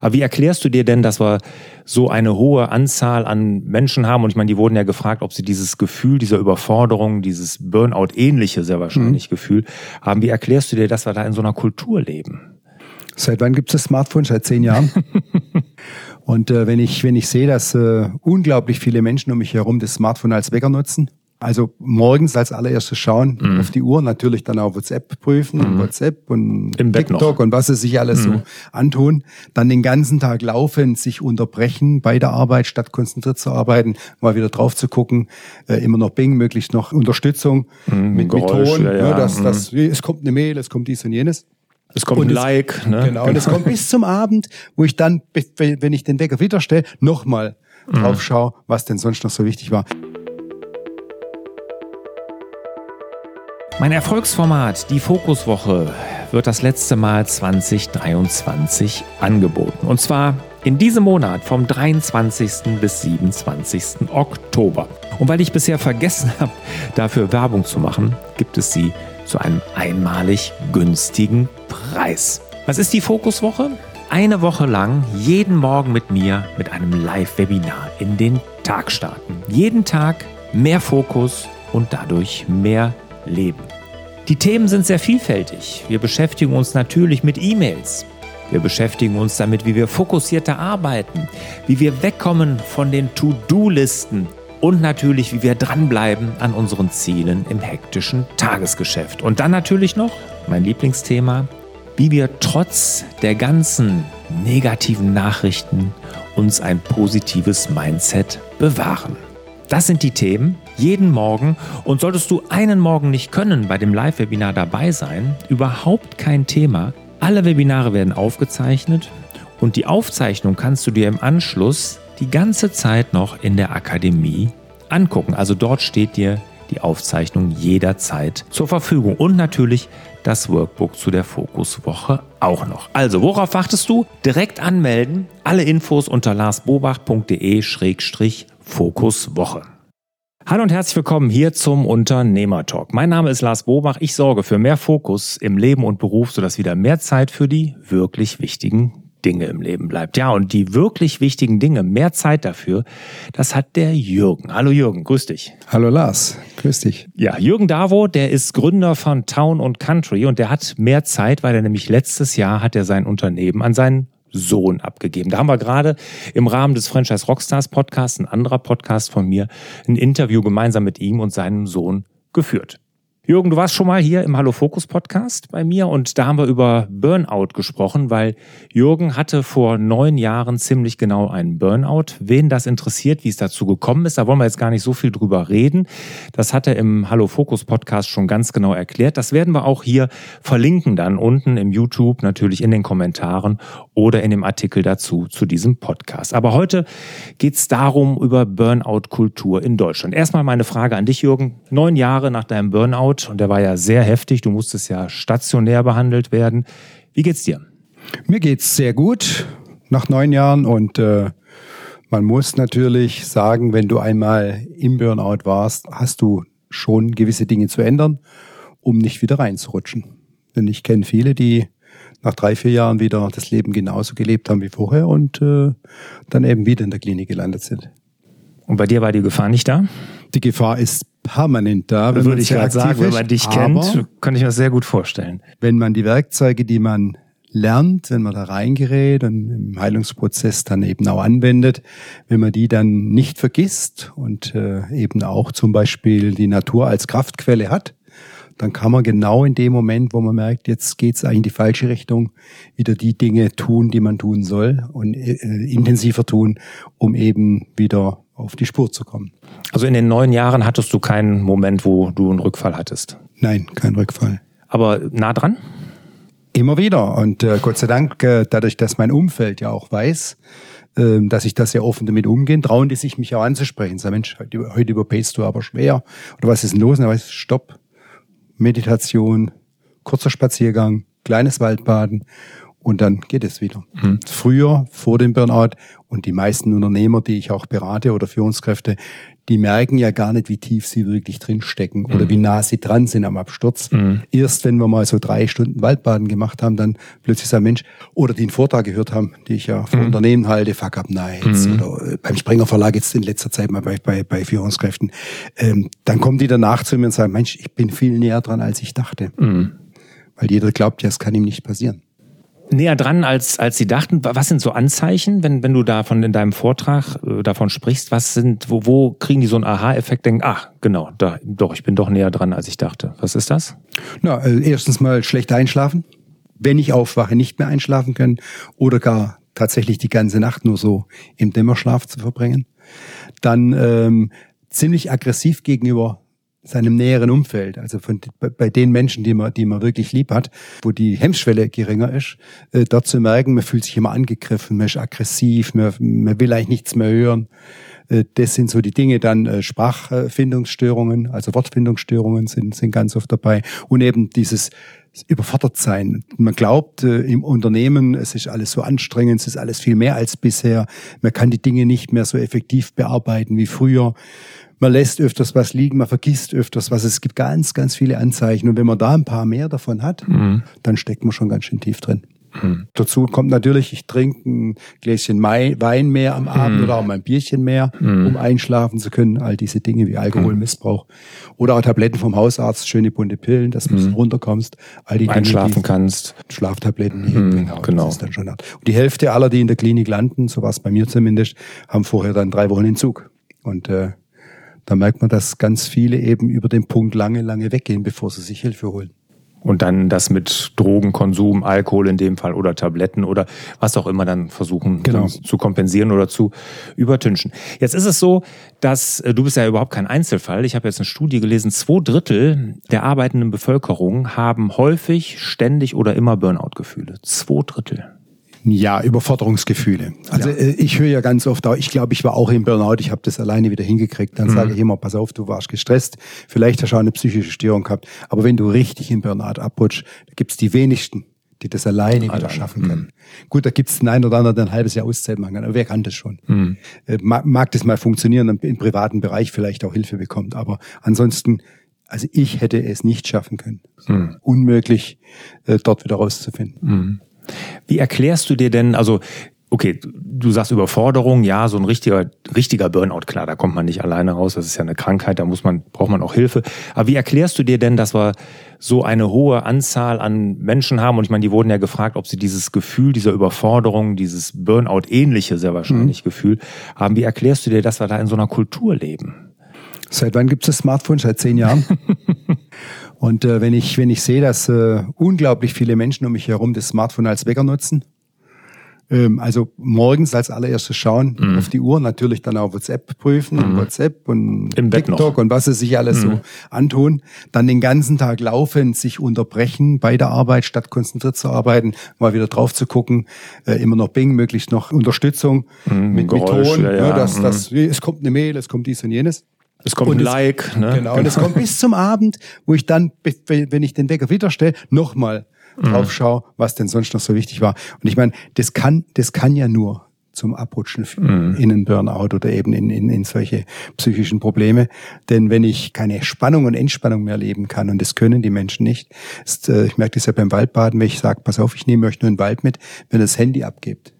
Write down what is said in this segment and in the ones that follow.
Aber wie erklärst du dir denn, dass wir so eine hohe Anzahl an Menschen haben? Und ich meine, die wurden ja gefragt, ob sie dieses Gefühl dieser Überforderung, dieses Burnout-ähnliche sehr wahrscheinlich mhm. Gefühl haben. Wie erklärst du dir, dass wir da in so einer Kultur leben? Seit wann gibt es das Smartphone? Seit zehn Jahren. Und äh, wenn ich wenn ich sehe, dass äh, unglaublich viele Menschen um mich herum das Smartphone als Wecker nutzen, also morgens als allererstes schauen mhm. auf die Uhr, natürlich dann auch WhatsApp prüfen, mhm. WhatsApp und Im TikTok und was sie sich alles mhm. so antun. Dann den ganzen Tag laufen, sich unterbrechen bei der Arbeit, statt konzentriert zu arbeiten, mal wieder drauf zu gucken, äh, immer noch Bing, möglichst noch Unterstützung mhm. mit, mit Ton, ja, ja. Ne, dass, dass, mhm. es kommt eine Mail, es kommt dies und jenes. Es kommt und ein Like. Ne? Genau, und es kommt bis zum Abend, wo ich dann, wenn ich den Wecker wieder stelle, nochmal mhm. drauf schaue, was denn sonst noch so wichtig war. Mein Erfolgsformat, die Fokuswoche, wird das letzte Mal 2023 angeboten. Und zwar in diesem Monat vom 23. bis 27. Oktober. Und weil ich bisher vergessen habe, dafür Werbung zu machen, gibt es sie zu einem einmalig günstigen Preis. Was ist die Fokuswoche? Eine Woche lang jeden Morgen mit mir mit einem Live-Webinar in den Tag starten. Jeden Tag mehr Fokus und dadurch mehr Leben. Die Themen sind sehr vielfältig. Wir beschäftigen uns natürlich mit E-Mails. Wir beschäftigen uns damit, wie wir fokussierter arbeiten, wie wir wegkommen von den To-Do-Listen und natürlich, wie wir dranbleiben an unseren Zielen im hektischen Tagesgeschäft. Und dann natürlich noch mein Lieblingsthema, wie wir trotz der ganzen negativen Nachrichten uns ein positives Mindset bewahren. Das sind die Themen jeden Morgen und solltest du einen Morgen nicht können bei dem Live-Webinar dabei sein, überhaupt kein Thema. Alle Webinare werden aufgezeichnet und die Aufzeichnung kannst du dir im Anschluss die ganze Zeit noch in der Akademie angucken. Also dort steht dir die Aufzeichnung jederzeit zur Verfügung und natürlich das Workbook zu der Fokuswoche auch noch. Also, worauf wartest du? Direkt anmelden. Alle Infos unter larsbobach.de-fokuswoche. Hallo und herzlich willkommen hier zum Unternehmertalk. Mein Name ist Lars Bobach. Ich sorge für mehr Fokus im Leben und Beruf, sodass wieder mehr Zeit für die wirklich wichtigen Dinge im Leben bleibt. Ja, und die wirklich wichtigen Dinge, mehr Zeit dafür, das hat der Jürgen. Hallo Jürgen, grüß dich. Hallo Lars, grüß dich. Ja, Jürgen Davo, der ist Gründer von Town und Country und der hat mehr Zeit, weil er nämlich letztes Jahr hat er sein Unternehmen an seinen Sohn abgegeben. Da haben wir gerade im Rahmen des Franchise Rockstars Podcasts, ein anderer Podcast von mir, ein Interview gemeinsam mit ihm und seinem Sohn geführt. Jürgen, du warst schon mal hier im Hallo Fokus Podcast bei mir und da haben wir über Burnout gesprochen, weil Jürgen hatte vor neun Jahren ziemlich genau einen Burnout. Wen das interessiert, wie es dazu gekommen ist, da wollen wir jetzt gar nicht so viel drüber reden. Das hat er im Hallo Fokus Podcast schon ganz genau erklärt. Das werden wir auch hier verlinken dann unten im YouTube, natürlich in den Kommentaren oder in dem Artikel dazu zu diesem Podcast. Aber heute geht es darum über Burnout-Kultur in Deutschland. Erstmal meine Frage an dich, Jürgen. Neun Jahre nach deinem Burnout Burnout und der war ja sehr heftig. Du musstest ja stationär behandelt werden. Wie geht's dir? Mir geht's sehr gut nach neun Jahren und äh, man muss natürlich sagen, wenn du einmal im Burnout warst, hast du schon gewisse Dinge zu ändern, um nicht wieder reinzurutschen. Denn ich kenne viele, die nach drei, vier Jahren wieder das Leben genauso gelebt haben wie vorher und äh, dann eben wieder in der Klinik gelandet sind. Und bei dir war die Gefahr nicht da? Die Gefahr ist permanent da. Wenn Würde ich gerade sagen, wenn man dich kennt, kann ich mir das sehr gut vorstellen. Wenn man die Werkzeuge, die man lernt, wenn man da reingerät und im Heilungsprozess dann eben auch anwendet, wenn man die dann nicht vergisst und äh, eben auch zum Beispiel die Natur als Kraftquelle hat, dann kann man genau in dem Moment, wo man merkt, jetzt geht's eigentlich in die falsche Richtung, wieder die Dinge tun, die man tun soll und äh, intensiver tun, um eben wieder auf die Spur zu kommen. Also in den neun Jahren hattest du keinen Moment, wo du einen Rückfall hattest? Nein, kein Rückfall. Aber nah dran? Immer wieder. Und äh, Gott sei Dank, äh, dadurch, dass mein Umfeld ja auch weiß, äh, dass ich das sehr offen damit umgehe, trauen die sich mich auch anzusprechen. Sagen, Mensch, heute, heute überpaced du aber schwer. Oder was ist denn los? Und dann weiß Stopp. Meditation, kurzer Spaziergang, kleines Waldbaden und dann geht es wieder. Mhm. Früher, vor dem Burnout und die meisten Unternehmer, die ich auch berate oder Führungskräfte, die merken ja gar nicht, wie tief sie wirklich drinstecken mhm. oder wie nah sie dran sind am Absturz. Mhm. Erst wenn wir mal so drei Stunden Waldbaden gemacht haben, dann plötzlich sagt Mensch, oder die einen Vortrag gehört haben, die ich ja für mhm. Unternehmen halte, Fuck Up Nights mhm. oder äh, beim Springer Verlag jetzt in letzter Zeit mal bei, bei, bei Führungskräften, ähm, dann kommen die danach zu mir und sagen, Mensch, ich bin viel näher dran, als ich dachte. Mhm. Weil jeder glaubt ja, es kann ihm nicht passieren näher dran, als, als sie dachten. Was sind so Anzeichen, wenn, wenn du davon in deinem Vortrag äh, davon sprichst? Was sind, wo, wo kriegen die so einen Aha-Effekt, denken, ach, genau, da, doch, ich bin doch näher dran, als ich dachte. Was ist das? Na, äh, erstens mal schlecht einschlafen. Wenn ich aufwache, nicht mehr einschlafen können oder gar tatsächlich die ganze Nacht nur so im Dämmerschlaf zu verbringen. Dann ähm, ziemlich aggressiv gegenüber seinem näheren Umfeld, also von, bei den Menschen, die man, die man wirklich lieb hat, wo die Hemmschwelle geringer ist, äh, dort zu merken, man fühlt sich immer angegriffen, man ist aggressiv, man, man will eigentlich nichts mehr hören. Äh, das sind so die Dinge, dann äh, Sprachfindungsstörungen, also Wortfindungsstörungen sind, sind ganz oft dabei und eben dieses überfordert sein. Man glaubt äh, im Unternehmen, es ist alles so anstrengend, es ist alles viel mehr als bisher. Man kann die Dinge nicht mehr so effektiv bearbeiten wie früher man lässt öfters was liegen, man vergisst öfters was. Es gibt ganz, ganz viele Anzeichen. Und wenn man da ein paar mehr davon hat, mhm. dann steckt man schon ganz schön tief drin. Mhm. Dazu kommt natürlich, ich trinke ein Gläschen Wein mehr am Abend mhm. oder auch mal ein Bierchen mehr, mhm. um einschlafen zu können. All diese Dinge wie Alkoholmissbrauch oder auch Tabletten vom Hausarzt, schöne bunte Pillen, dass du mhm. runterkommst. All die Einschlafen Dinge, die kannst. Schlaftabletten genau. genau. Das ist dann schon hart. Und die Hälfte aller, die in der Klinik landen, so war es bei mir zumindest, haben vorher dann drei Wochen Entzug. Und äh, da merkt man, dass ganz viele eben über den Punkt lange, lange weggehen, bevor sie sich Hilfe holen. Und dann das mit Drogenkonsum, Alkohol in dem Fall oder Tabletten oder was auch immer dann versuchen genau. zu kompensieren oder zu übertünchen. Jetzt ist es so, dass äh, du bist ja überhaupt kein Einzelfall. Ich habe jetzt eine Studie gelesen, zwei Drittel der arbeitenden Bevölkerung haben häufig, ständig oder immer Burnout-Gefühle. Zwei Drittel. Ja, Überforderungsgefühle. Also ja. Äh, ich höre ja ganz oft, ich glaube, ich war auch im Burnout, ich habe das alleine wieder hingekriegt. Dann mhm. sage ich immer, pass auf, du warst gestresst, vielleicht hast du auch eine psychische Störung gehabt. Aber wenn du richtig im Burnout abrutschst, da gibt's die wenigsten, die das alleine Allein. wieder schaffen können. Mhm. Gut, da gibt's den einen oder anderen, der ein halbes Jahr Auszeit machen kann, aber wer kann das schon? Mhm. Äh, mag, das mal funktionieren, im privaten Bereich vielleicht auch Hilfe bekommt, aber ansonsten also ich hätte es nicht schaffen können. Mhm. Unmöglich, äh, dort wieder rauszufinden. Wie erklärst du dir denn, also okay, du sagst Überforderung, ja, so ein richtiger, richtiger Burnout, klar, da kommt man nicht alleine raus, das ist ja eine Krankheit, da muss man, braucht man auch Hilfe. Aber wie erklärst du dir denn, dass wir so eine hohe Anzahl an Menschen haben? Und ich meine, die wurden ja gefragt, ob sie dieses Gefühl dieser Überforderung, dieses Burnout-ähnliche sehr wahrscheinlich mhm. Gefühl haben. Wie erklärst du dir, dass wir da in so einer Kultur leben? Seit wann gibt es das Smartphone? Seit zehn Jahren. Und äh, wenn ich wenn ich sehe, dass äh, unglaublich viele Menschen um mich herum das Smartphone als Wecker nutzen, ähm, also morgens als allererstes schauen mhm. auf die Uhr, natürlich dann auch WhatsApp prüfen, mhm. WhatsApp und Im TikTok und was sie sich alles mhm. so antun, dann den ganzen Tag laufen, sich unterbrechen bei der Arbeit, statt konzentriert zu arbeiten, mal wieder drauf zu gucken, äh, immer noch Bing, möglichst noch Unterstützung mhm, mit, mit Ton, ja, ja. Ja, dass, dass, mhm. es kommt eine Mail, es kommt dies und jenes. Es kommt und ein Like. Ne? Genau, und es kommt bis zum Abend, wo ich dann, wenn ich den Wecker wieder stelle, nochmal mhm. drauf schaue, was denn sonst noch so wichtig war. Und ich meine, das kann, das kann ja nur zum Abrutschen mhm. in einen Burnout oder eben in, in, in solche psychischen Probleme. Denn wenn ich keine Spannung und Entspannung mehr leben kann, und das können die Menschen nicht, ist, äh, ich merke das ja beim Waldbaden, wenn ich sage, pass auf, ich nehme euch nur einen Wald mit, wenn das Handy abgibt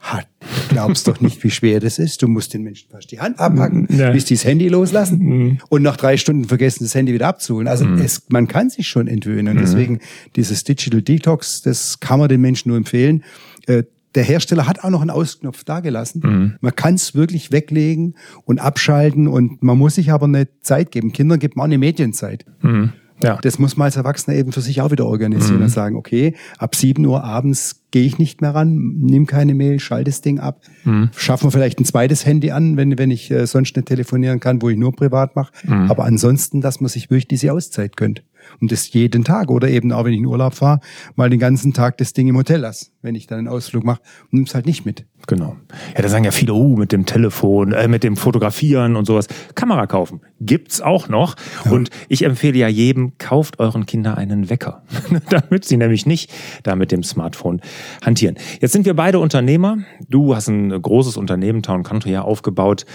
Ha, du glaubst doch nicht, wie schwer das ist. Du musst den Menschen fast die Hand abpacken, ja. bis die das Handy loslassen mhm. und nach drei Stunden vergessen, das Handy wieder abzuholen. Also mhm. es, man kann sich schon entwöhnen. Und mhm. deswegen dieses Digital Detox, das kann man den Menschen nur empfehlen. Äh, der Hersteller hat auch noch einen Ausknopf dagelassen. Mhm. Man kann es wirklich weglegen und abschalten und man muss sich aber eine Zeit geben. Kindern gibt man auch eine Medienzeit. Mhm. Ja. Das muss man als Erwachsener eben für sich auch wieder organisieren mhm. und sagen, okay, ab 7 Uhr abends gehe ich nicht mehr ran, nimm keine Mail, schalte das Ding ab. Mhm. Schaffen wir vielleicht ein zweites Handy an, wenn, wenn ich äh, sonst nicht telefonieren kann, wo ich nur privat mache. Mhm. Aber ansonsten, dass man sich wirklich diese Auszeit gönnt. Und das jeden Tag oder eben auch, wenn ich in Urlaub fahre, mal den ganzen Tag das Ding im Hotel lasse, wenn ich dann einen Ausflug mache nimm's halt nicht mit. Genau. Ja, da sagen ja viele, uh, mit dem Telefon, äh, mit dem Fotografieren und sowas. Kamera kaufen. Gibt's auch noch. Ja. Und ich empfehle ja jedem, kauft euren Kindern einen Wecker. damit sie nämlich nicht da mit dem Smartphone hantieren. Jetzt sind wir beide Unternehmer. Du hast ein großes Unternehmen, Town Country, ja aufgebaut.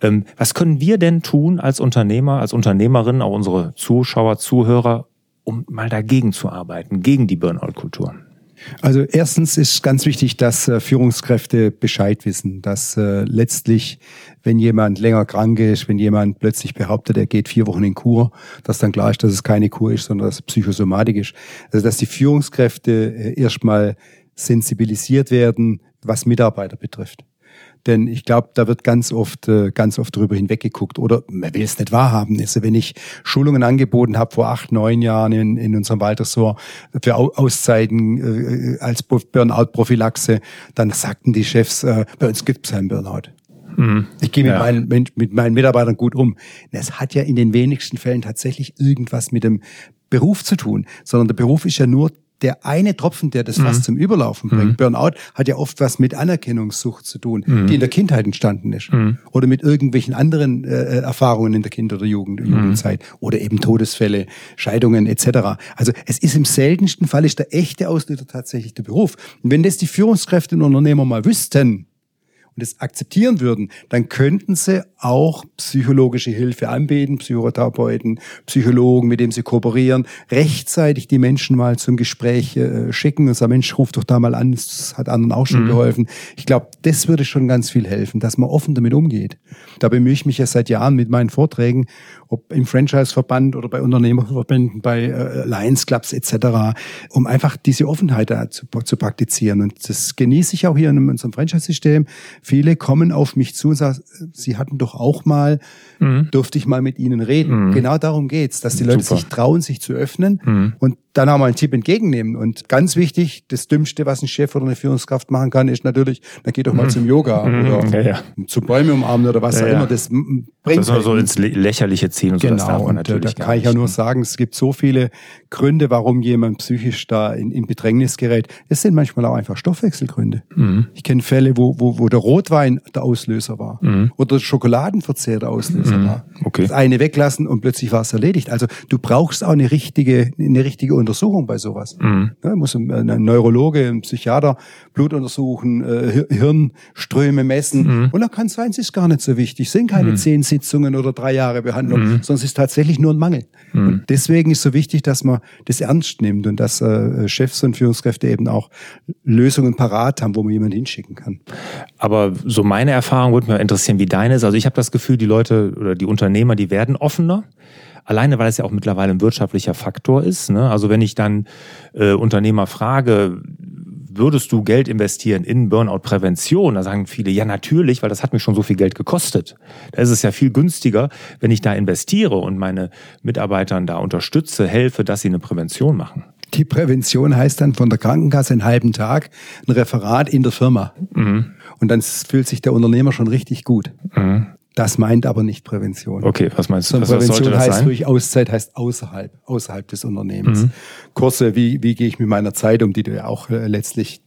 Ähm, was können wir denn tun als Unternehmer, als Unternehmerin, auch unsere Zuschauer, Zuhörer, um mal dagegen zu arbeiten, gegen die Burnout-Kultur? Also erstens ist ganz wichtig, dass äh, Führungskräfte Bescheid wissen, dass äh, letztlich, wenn jemand länger krank ist, wenn jemand plötzlich behauptet, er geht vier Wochen in Kur, dass dann klar ist, dass es keine Kur ist, sondern dass es psychosomatik ist. Also dass die Führungskräfte äh, erstmal sensibilisiert werden, was Mitarbeiter betrifft. Denn ich glaube, da wird ganz oft, äh, ganz oft drüber hinweggeguckt. Oder man will es nicht wahrhaben. Also wenn ich Schulungen angeboten habe vor acht, neun Jahren in, in unserem Waldressort für Auszeiten äh, als Burnout-Prophylaxe, dann sagten die Chefs, äh, bei uns gibt es keinen Burnout. Mhm. Ich gehe mit, ja. meinen, mit meinen Mitarbeitern gut um. Es hat ja in den wenigsten Fällen tatsächlich irgendwas mit dem Beruf zu tun, sondern der Beruf ist ja nur der eine Tropfen, der das Fass mhm. zum Überlaufen bringt. Mhm. Burnout hat ja oft was mit Anerkennungssucht zu tun, mhm. die in der Kindheit entstanden ist. Mhm. Oder mit irgendwelchen anderen äh, Erfahrungen in der Kinder- oder Jugend, mhm. Jugendzeit. Oder eben Todesfälle, Scheidungen etc. Also es ist im seltensten Fall ist der echte Auslöser tatsächlich der Beruf. Und wenn das die Führungskräfte und Unternehmer mal wüssten, und es akzeptieren würden, dann könnten sie auch psychologische Hilfe anbieten, Psychotherapeuten, Psychologen, mit denen sie kooperieren, rechtzeitig die Menschen mal zum Gespräch äh, schicken und sagen, Mensch, ruf doch da mal an, das hat anderen auch schon mhm. geholfen. Ich glaube, das würde schon ganz viel helfen, dass man offen damit umgeht. Da bemühe ich mich ja seit Jahren mit meinen Vorträgen, ob im Franchise-Verband oder bei Unternehmerverbänden, bei äh, Lions Clubs etc., um einfach diese Offenheit da zu, zu praktizieren. Und das genieße ich auch hier in unserem Franchise-System. Viele kommen auf mich zu und sagen, sie hatten doch auch mal, mhm. durfte ich mal mit ihnen reden. Mhm. Genau darum geht's, dass die Leute Super. sich trauen, sich zu öffnen mhm. und dann auch mal einen Tipp entgegennehmen. Und ganz wichtig, das Dümmste, was ein Chef oder eine Führungskraft machen kann, ist natürlich, dann geht doch mal mhm. zum Yoga mhm. oder ja, ja. zum Bäume umarmen oder was ja, auch immer. Das bringt das soll so ins Lächerliche ziehen und genau. so. Das darf man und äh, natürlich da kann ich ja nur sagen, es gibt so viele Gründe, warum jemand psychisch da in, in Bedrängnis gerät. Es sind manchmal auch einfach Stoffwechselgründe. Mhm. Ich kenne Fälle, wo, wo, wo der Rotwein der Auslöser war mhm. oder der Schokoladenverzehr der Auslöser mhm. war. Okay. Das eine weglassen und plötzlich war es erledigt. Also du brauchst auch eine richtige, eine richtige Untersuchung bei sowas. Mhm. Ja, muss ein, ein, Neurologe, ein Psychiater Blut untersuchen, äh, Hirnströme messen. Mhm. Und dann kann es sein, es ist gar nicht so wichtig. Es sind keine mhm. zehn Sitzungen oder drei Jahre Behandlung, mhm. sondern es ist tatsächlich nur ein Mangel. Mhm. Und deswegen ist so wichtig, dass man das ernst nimmt und dass äh, Chefs und Führungskräfte eben auch Lösungen parat haben, wo man jemanden hinschicken kann. Aber so meine Erfahrung würde mich interessieren, wie deine ist. Also ich habe das Gefühl, die Leute oder die Unternehmer, die werden offener. Alleine, weil es ja auch mittlerweile ein wirtschaftlicher Faktor ist. Ne? Also wenn ich dann äh, Unternehmer frage, würdest du Geld investieren in Burnout-Prävention? Da sagen viele, ja natürlich, weil das hat mich schon so viel Geld gekostet. Da ist es ja viel günstiger, wenn ich da investiere und meine Mitarbeitern da unterstütze, helfe, dass sie eine Prävention machen. Die Prävention heißt dann von der Krankenkasse einen halben Tag ein Referat in der Firma. Mhm. Und dann fühlt sich der Unternehmer schon richtig gut. Mhm. Das meint aber nicht Prävention. Okay, was meinst du? Was, Prävention was heißt durch Auszeit, heißt außerhalb, außerhalb des Unternehmens. Mhm. Kurse, wie, wie gehe ich mit meiner Zeit um, die du ja auch äh, letztlich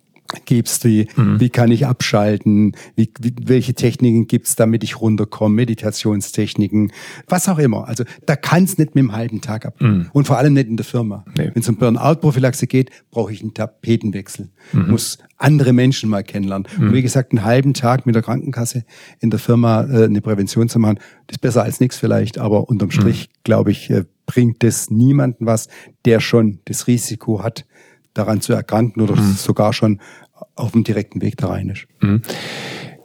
gibst, wie, mhm. wie kann ich abschalten, wie, wie, welche Techniken gibt's, damit ich runterkomme, Meditationstechniken, was auch immer. Also da kann's nicht mit dem halben Tag ab. Mhm. Und vor allem nicht in der Firma. Nee. Wenn es um Burnout-Prophylaxe geht, brauche ich einen Tapetenwechsel. Mhm. Muss andere Menschen mal kennenlernen. Und mhm. wie gesagt, einen halben Tag mit der Krankenkasse in der Firma äh, eine Prävention zu machen, ist besser als nichts vielleicht, aber unterm Strich, mhm. glaube ich, äh, bringt das niemanden was, der schon das Risiko hat, daran zu erkranken oder mhm. sogar schon auf dem direkten Weg da rein ist. Mhm.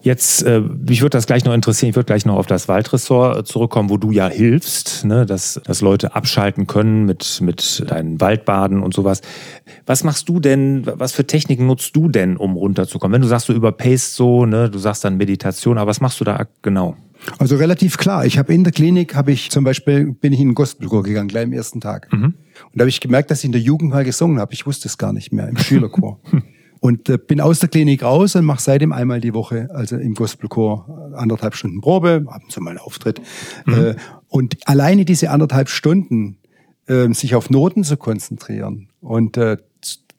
Jetzt, äh, mich würde das gleich noch interessieren, ich würde gleich noch auf das Waldressort zurückkommen, wo du ja hilfst, ne, dass, dass Leute abschalten können mit, mit deinen Waldbaden und sowas. Was machst du denn, was für Techniken nutzt du denn, um runterzukommen? Wenn du sagst, du überpaced so, ne, du sagst dann Meditation, aber was machst du da genau? Also relativ klar. Ich habe in der Klinik, habe ich zum Beispiel, bin ich in den Gospelchor gegangen, gleich am ersten Tag. Mhm. Und da habe ich gemerkt, dass ich in der Jugend mal gesungen habe. Ich wusste es gar nicht mehr, im Schülerchor. Und äh, bin aus der Klinik raus und mache seitdem einmal die Woche, also im Gospelchor, anderthalb Stunden Probe, ab und zu mal einen Auftritt. Mhm. Äh, und alleine diese anderthalb Stunden äh, sich auf Noten zu konzentrieren und äh,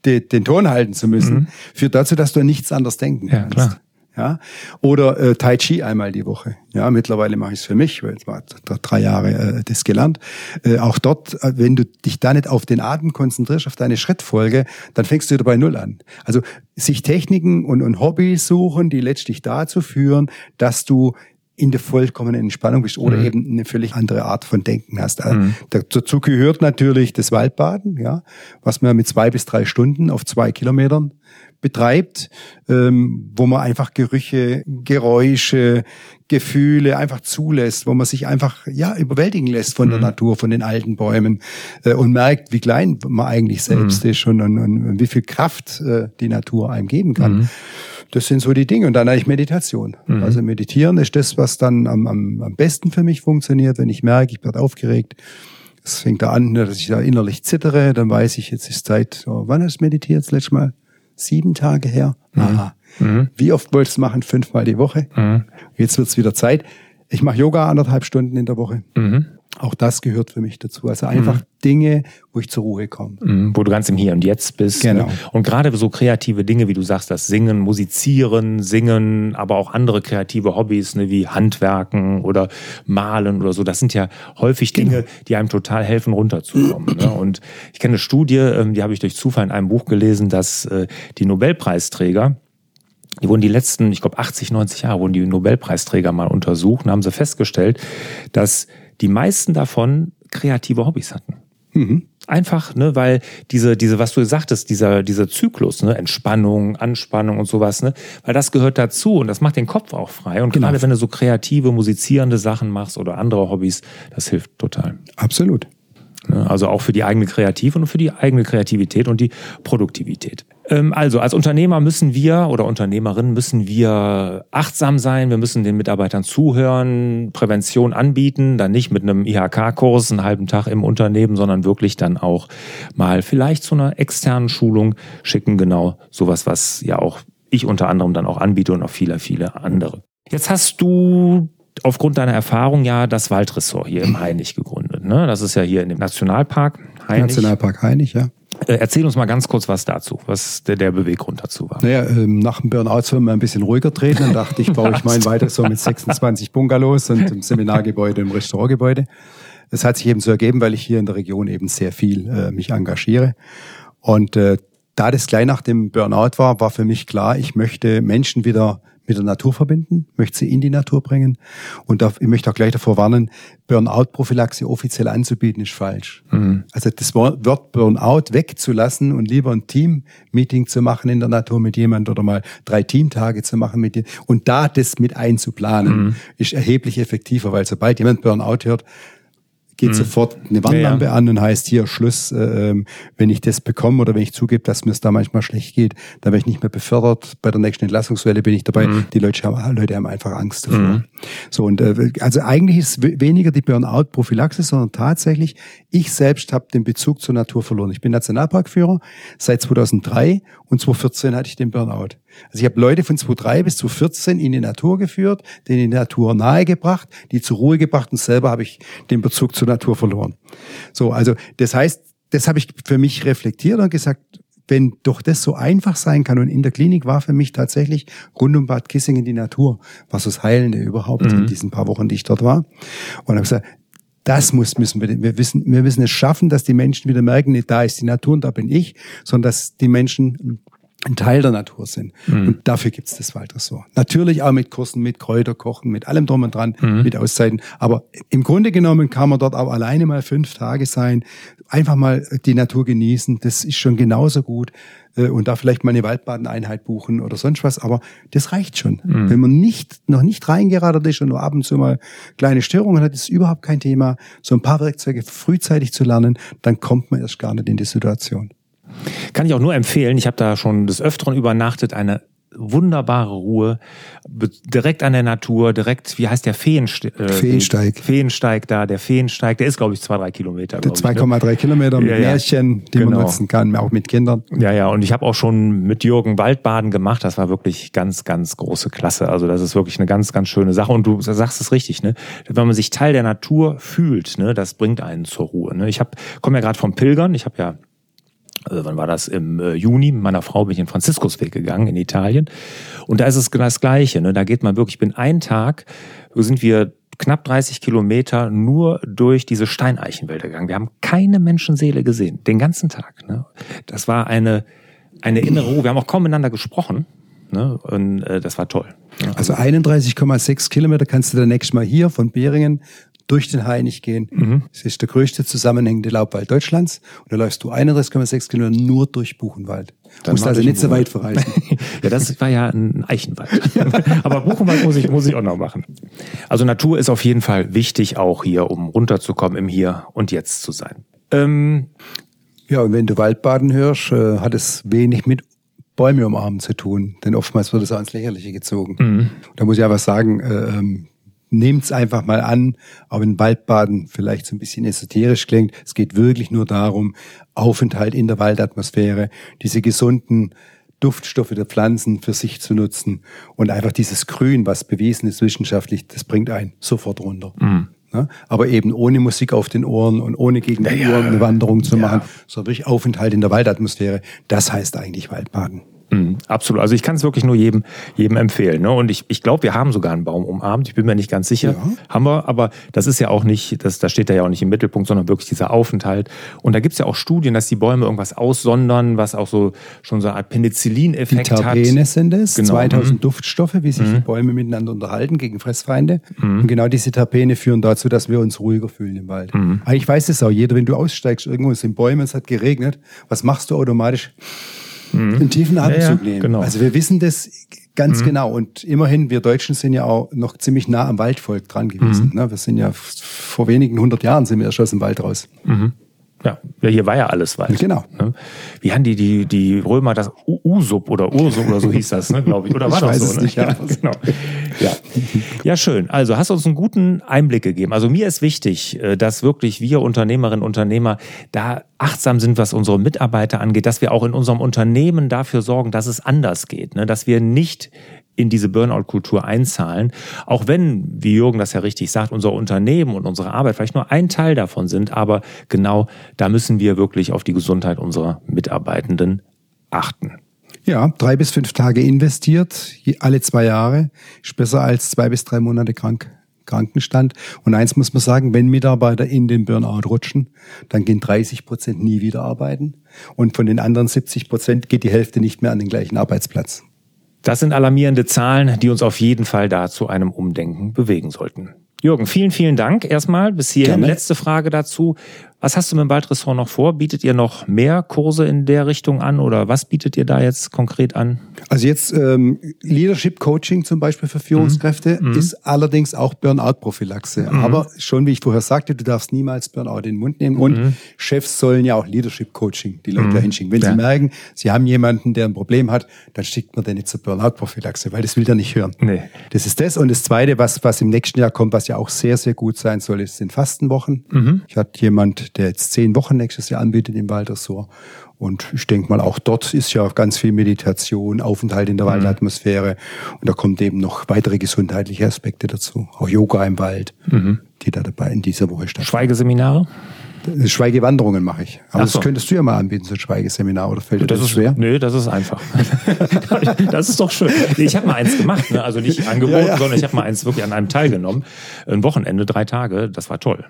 de, den Ton halten zu müssen, mhm. führt dazu, dass du an nichts anderes denken ja, kannst. Klar. Ja, oder äh, Tai Chi einmal die Woche. Ja, mittlerweile mache ich es für mich, weil ich war drei Jahre äh, das gelernt. Äh, auch dort, äh, wenn du dich da nicht auf den Atem konzentrierst, auf deine Schrittfolge, dann fängst du wieder bei Null an. Also sich Techniken und, und Hobbys suchen, die letztlich dazu führen, dass du in der vollkommenen Entspannung bist oder mhm. eben eine völlig andere Art von Denken hast. Also mhm. Dazu gehört natürlich das Waldbaden, ja, was man mit zwei bis drei Stunden auf zwei Kilometern betreibt, ähm, wo man einfach Gerüche, Geräusche, Gefühle einfach zulässt, wo man sich einfach ja überwältigen lässt von mhm. der Natur, von den alten Bäumen äh, und merkt, wie klein man eigentlich selbst mhm. ist und, und, und, wie viel Kraft äh, die Natur einem geben kann. Mhm. Das sind so die Dinge. Und dann eigentlich Meditation. Mhm. Also meditieren ist das, was dann am, am, am besten für mich funktioniert, wenn ich merke, ich werde aufgeregt. Es fängt da an, dass ich da innerlich zittere, dann weiß ich, jetzt ist Zeit. Oh, wann hast du meditiert das letzte Mal? Sieben Tage her? Mhm. Aha. Mhm. Wie oft wolltest du machen? Fünfmal die Woche. Mhm. Jetzt wird's wieder Zeit. Ich mache Yoga anderthalb Stunden in der Woche. Auch das gehört für mich dazu. Also einfach mhm. Dinge, wo ich zur Ruhe komme. Mhm, wo du ganz im Hier und Jetzt bist. Ne? Genau. Und gerade so kreative Dinge, wie du sagst, das Singen, Musizieren, Singen, aber auch andere kreative Hobbys, ne, wie Handwerken oder Malen oder so, das sind ja häufig genau. Dinge, genau. die einem total helfen, runterzukommen. ne? Und ich kenne eine Studie, ähm, die habe ich durch Zufall in einem Buch gelesen, dass äh, die Nobelpreisträger, die wurden die letzten, ich glaube 80, 90 Jahre, wurden die Nobelpreisträger mal untersucht und haben sie festgestellt, dass die meisten davon kreative Hobbys hatten. Mhm. Einfach, ne, weil diese, diese, was du sagtest, dieser, dieser Zyklus, ne, Entspannung, Anspannung und sowas, ne, weil das gehört dazu und das macht den Kopf auch frei. Und genau. gerade wenn du so kreative, musizierende Sachen machst oder andere Hobbys, das hilft total. Absolut. Ne, also auch für die eigene Kreative und für die eigene Kreativität und die Produktivität. Ähm, also als Unternehmer müssen wir oder Unternehmerinnen müssen wir achtsam sein, wir müssen den Mitarbeitern zuhören, Prävention anbieten, dann nicht mit einem IHK-Kurs einen halben Tag im Unternehmen, sondern wirklich dann auch mal vielleicht zu einer externen Schulung schicken, genau sowas, was ja auch ich unter anderem dann auch anbiete und auch viele, viele andere. Jetzt hast du aufgrund deiner Erfahrung ja das Waldressort hier im Heinig gegründet. Ne? Das ist ja hier in dem Nationalpark Heinig. Nationalpark Heinig, ja. Äh, erzähl uns mal ganz kurz was dazu, was der, der Beweggrund dazu war. Naja, ähm, nach dem Burnout sollen wir ein bisschen ruhiger treten. Dann dachte ich, baue ich mein weiter so mit 26 Bungalows und im Seminargebäude, im Restaurantgebäude. Es hat sich eben so ergeben, weil ich hier in der Region eben sehr viel äh, mich engagiere. Und äh, da das gleich nach dem Burnout war, war für mich klar, ich möchte Menschen wieder mit der Natur verbinden, möchte sie in die Natur bringen. Und da, ich möchte auch gleich davor warnen, Burnout-Prophylaxe offiziell anzubieten, ist falsch. Mhm. Also das Wort Burnout wegzulassen und lieber ein Team-Meeting zu machen in der Natur mit jemand oder mal drei Teamtage zu machen mit dir und da das mit einzuplanen, mhm. ist erheblich effektiver, weil sobald jemand Burnout hört, geht mhm. sofort eine Warnlampe ja, ja. an und heißt hier Schluss, äh, wenn ich das bekomme oder wenn ich zugebe, dass mir es da manchmal schlecht geht, dann werde ich nicht mehr befördert. Bei der nächsten Entlassungswelle bin ich dabei. Mhm. Die Leute haben, Leute haben einfach Angst davor. Mhm. So und äh, also eigentlich ist weniger die Burnout-Prophylaxe, sondern tatsächlich ich selbst habe den Bezug zur Natur verloren. Ich bin Nationalparkführer seit 2003 und 2014 hatte ich den Burnout. Also ich habe Leute von 2003 bis 2014 in die Natur geführt, denen die Natur nahegebracht, die zur Ruhe gebracht und selber habe ich den Bezug zur Natur verloren. So, also das heißt, das habe ich für mich reflektiert und gesagt, wenn doch das so einfach sein kann und in der Klinik war für mich tatsächlich rund um Bad Kissingen die Natur, was das Heilende überhaupt mhm. in diesen paar Wochen, die ich dort war. Und habe gesagt, das muss, müssen wir, wir wissen, wir müssen es schaffen, dass die Menschen wieder merken, nicht da ist die Natur und da bin ich, sondern dass die Menschen ein Teil der Natur sind. Mhm. Und dafür gibt's das Waldressort. Natürlich auch mit Kursen, mit Kräuterkochen, mit allem drum und dran, mhm. mit Auszeiten. Aber im Grunde genommen kann man dort auch alleine mal fünf Tage sein, einfach mal die Natur genießen. Das ist schon genauso gut. Äh, und da vielleicht mal eine Waldbadeneinheit buchen oder sonst was. Aber das reicht schon. Mhm. Wenn man nicht, noch nicht reingeradet ist und nur ab und zu mal kleine Störungen hat, ist überhaupt kein Thema. So ein paar Werkzeuge frühzeitig zu lernen, dann kommt man erst gar nicht in die Situation. Kann ich auch nur empfehlen. Ich habe da schon des Öfteren übernachtet. Eine wunderbare Ruhe, direkt an der Natur, direkt, wie heißt der Feenste äh, Feensteig? Feensteig da, der Feensteig, der ist glaube ich zwei, drei Kilometer. 2,3 ne? Kilometer mit ja, ja. Märchen, die genau. man nutzen kann, auch mit Kindern. Ja, ja, und ich habe auch schon mit Jürgen Waldbaden gemacht, das war wirklich ganz, ganz große Klasse. Also das ist wirklich eine ganz, ganz schöne Sache und du sagst es richtig, ne? Wenn man sich Teil der Natur fühlt, ne, das bringt einen zur Ruhe. Ne? Ich komme ja gerade vom Pilgern, ich habe ja äh, wann war das? Im äh, Juni mit meiner Frau bin ich den Franziskusweg gegangen in Italien. Und da ist es das Gleiche. Ne? Da geht man wirklich, ich bin einen Tag, sind wir knapp 30 Kilometer nur durch diese Steineichenwälder gegangen. Wir haben keine Menschenseele gesehen, den ganzen Tag. Ne? Das war eine, eine innere Ruhe. Wir haben auch kaum miteinander gesprochen. Ne? Und äh, das war toll. Also 31,6 Kilometer kannst du dann nächstes Mal hier von Beringen durch den Hainich gehen. Mhm. Das ist der größte zusammenhängende Laubwald Deutschlands. Und da läufst du 31,6 Kilometer nur durch Buchenwald. Du musst also nicht so weit verreisen. ja, das war ja ein Eichenwald. Aber Buchenwald muss ich, muss ich auch noch machen. Also Natur ist auf jeden Fall wichtig auch hier, um runterzukommen, im Hier und Jetzt zu sein. Ähm, ja, und wenn du Waldbaden hörst, äh, hat es wenig mit Bäume umarmen zu tun, denn oftmals wird es auch ins Lächerliche gezogen. Mhm. Da muss ich einfach sagen, äh, ähm, nehmt es einfach mal an, auch wenn Waldbaden vielleicht so ein bisschen esoterisch klingt. Es geht wirklich nur darum, Aufenthalt in der Waldatmosphäre, diese gesunden Duftstoffe der Pflanzen für sich zu nutzen und einfach dieses Grün, was bewiesen ist wissenschaftlich, das bringt einen sofort runter. Mhm. Ja, aber eben ohne Musik auf den Ohren und ohne gegen die ja, Ohren eine Wanderung zu machen, sondern wirklich Aufenthalt in der Waldatmosphäre. Das heißt eigentlich Waldbaden. Mhm, absolut. Also ich kann es wirklich nur jedem, jedem empfehlen. Ne? Und ich, ich glaube, wir haben sogar einen Baum umarmt. Ich bin mir nicht ganz sicher. Ja. Haben wir, aber das ist ja auch nicht, das, das steht da ja auch nicht im Mittelpunkt, sondern wirklich dieser Aufenthalt. Und da gibt es ja auch Studien, dass die Bäume irgendwas aussondern, was auch so schon so eine Art Penicillin-Effekt hat. Terpene sind es, genau. 2000 mhm. Duftstoffe, wie sich mhm. die Bäume miteinander unterhalten gegen Fressfeinde. Mhm. Und genau diese Terpene führen dazu, dass wir uns ruhiger fühlen im Wald. Mhm. Eigentlich weiß es auch jeder, wenn du aussteigst, irgendwo sind Bäume, es hat geregnet, was machst du automatisch? Mhm. einen tiefen Atemzug ja, nehmen. Genau. Also wir wissen das ganz mhm. genau. Und immerhin, wir Deutschen sind ja auch noch ziemlich nah am Waldvolk dran gewesen. Mhm. Ne? Wir sind ja vor wenigen hundert Jahren sind wir erst aus dem Wald raus. Mhm. Ja, hier war ja alles Wald. Genau. Ne? Wie haben die, die, die Römer das Usup oder Ursub oder so hieß das, ne, glaube ich. Oder war ich das so? Ne? nicht, ja. ja, genau. Ja. ja, schön. Also hast du uns einen guten Einblick gegeben. Also mir ist wichtig, äh, dass wirklich wir Unternehmerinnen und Unternehmer da achtsam sind, was unsere Mitarbeiter angeht, dass wir auch in unserem Unternehmen dafür sorgen, dass es anders geht, ne? dass wir nicht in diese Burnout-Kultur einzahlen. Auch wenn, wie Jürgen das ja richtig sagt, unser Unternehmen und unsere Arbeit vielleicht nur ein Teil davon sind, aber genau da müssen wir wirklich auf die Gesundheit unserer Mitarbeitenden achten. Ja, drei bis fünf Tage investiert, alle zwei Jahre, ist besser als zwei bis drei Monate krank. Krankenstand. Und eins muss man sagen, wenn Mitarbeiter in den Burnout rutschen, dann gehen 30 Prozent nie wieder arbeiten. Und von den anderen 70 Prozent geht die Hälfte nicht mehr an den gleichen Arbeitsplatz. Das sind alarmierende Zahlen, die uns auf jeden Fall da zu einem Umdenken bewegen sollten. Jürgen, vielen, vielen Dank erstmal bis hierhin. Gerne. Letzte Frage dazu. Was hast du mit dem Waldressort noch vor? Bietet ihr noch mehr Kurse in der Richtung an oder was bietet ihr da jetzt konkret an? Also jetzt ähm, Leadership Coaching zum Beispiel für Führungskräfte mhm. ist allerdings auch Burnout-Prophylaxe. Mhm. Aber schon wie ich vorher sagte, du darfst niemals Burnout in den Mund nehmen. Und mhm. Chefs sollen ja auch Leadership Coaching die Leute mhm. hinschicken. Wenn ja. sie merken, sie haben jemanden, der ein Problem hat, dann schickt man den nicht zur Burnout-Prophylaxe, weil das will der nicht hören. Nee. Das ist das. Und das Zweite, was, was im nächsten Jahr kommt, was ja auch sehr, sehr gut sein soll, ist, sind Fastenwochen. Mhm. Ich hatte jemand, der jetzt zehn Wochen nächstes Jahr anbietet im Waldressort. Und ich denke mal, auch dort ist ja ganz viel Meditation, Aufenthalt in der mhm. Waldatmosphäre. Und da kommt eben noch weitere gesundheitliche Aspekte dazu. Auch Yoga im Wald, mhm. die da dabei in dieser Woche stattfinden. Schweigeseminare? Schweigewanderungen mache ich. Aber so. das könntest du ja mal anbieten, so ein Schweigeseminar, oder fällt dir das, das ist, schwer? Nö, das ist einfach. das ist doch schön. Ich habe mal eins gemacht, ne? also nicht angeboten, ja, ja. sondern ich habe mal eins wirklich an einem teilgenommen. Ein Wochenende, drei Tage, das war toll.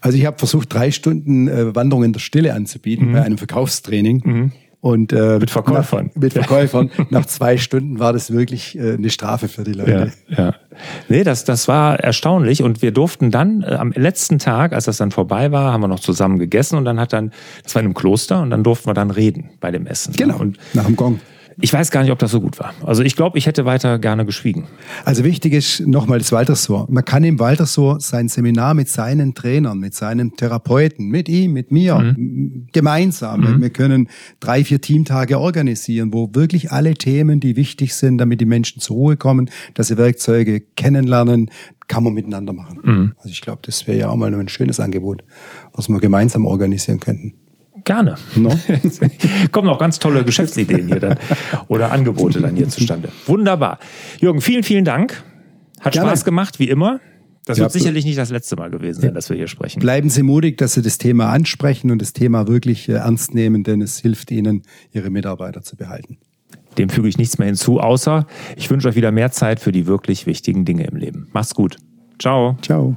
Also ich habe versucht, drei Stunden äh, Wanderung in der Stille anzubieten mhm. bei einem Verkaufstraining. Mhm. Und äh, mit Verkäufern. Nach, mit Verkäufern. nach zwei Stunden war das wirklich äh, eine Strafe für die Leute. Ja, ja. Nee, das, das war erstaunlich. Und wir durften dann äh, am letzten Tag, als das dann vorbei war, haben wir noch zusammen gegessen und dann hat dann, das war in einem Kloster und dann durften wir dann reden bei dem Essen. Genau. Und nach dem Gong. Ich weiß gar nicht, ob das so gut war. Also ich glaube, ich hätte weiter gerne geschwiegen. Also wichtig ist nochmal das Waltersor. Man kann im Waltersor sein Seminar mit seinen Trainern, mit seinen Therapeuten, mit ihm, mit mir, mhm. gemeinsam. Mhm. Wir können drei, vier Teamtage organisieren, wo wirklich alle Themen, die wichtig sind, damit die Menschen zur Ruhe kommen, dass sie Werkzeuge kennenlernen, kann man miteinander machen. Mhm. Also ich glaube, das wäre ja auch mal ein schönes Angebot, was wir gemeinsam organisieren könnten. Gerne. No? Kommen auch ganz tolle Geschäftsideen hier dann oder Angebote dann hier zustande. Wunderbar. Jürgen, vielen, vielen Dank. Hat Gerne. Spaß gemacht, wie immer. Das ja, wird sicherlich nicht das letzte Mal gewesen sein, ja. dass wir hier sprechen. Bleiben Sie mutig, dass Sie das Thema ansprechen und das Thema wirklich äh, ernst nehmen, denn es hilft Ihnen, Ihre Mitarbeiter zu behalten. Dem füge ich nichts mehr hinzu, außer ich wünsche euch wieder mehr Zeit für die wirklich wichtigen Dinge im Leben. Macht's gut. Ciao. Ciao.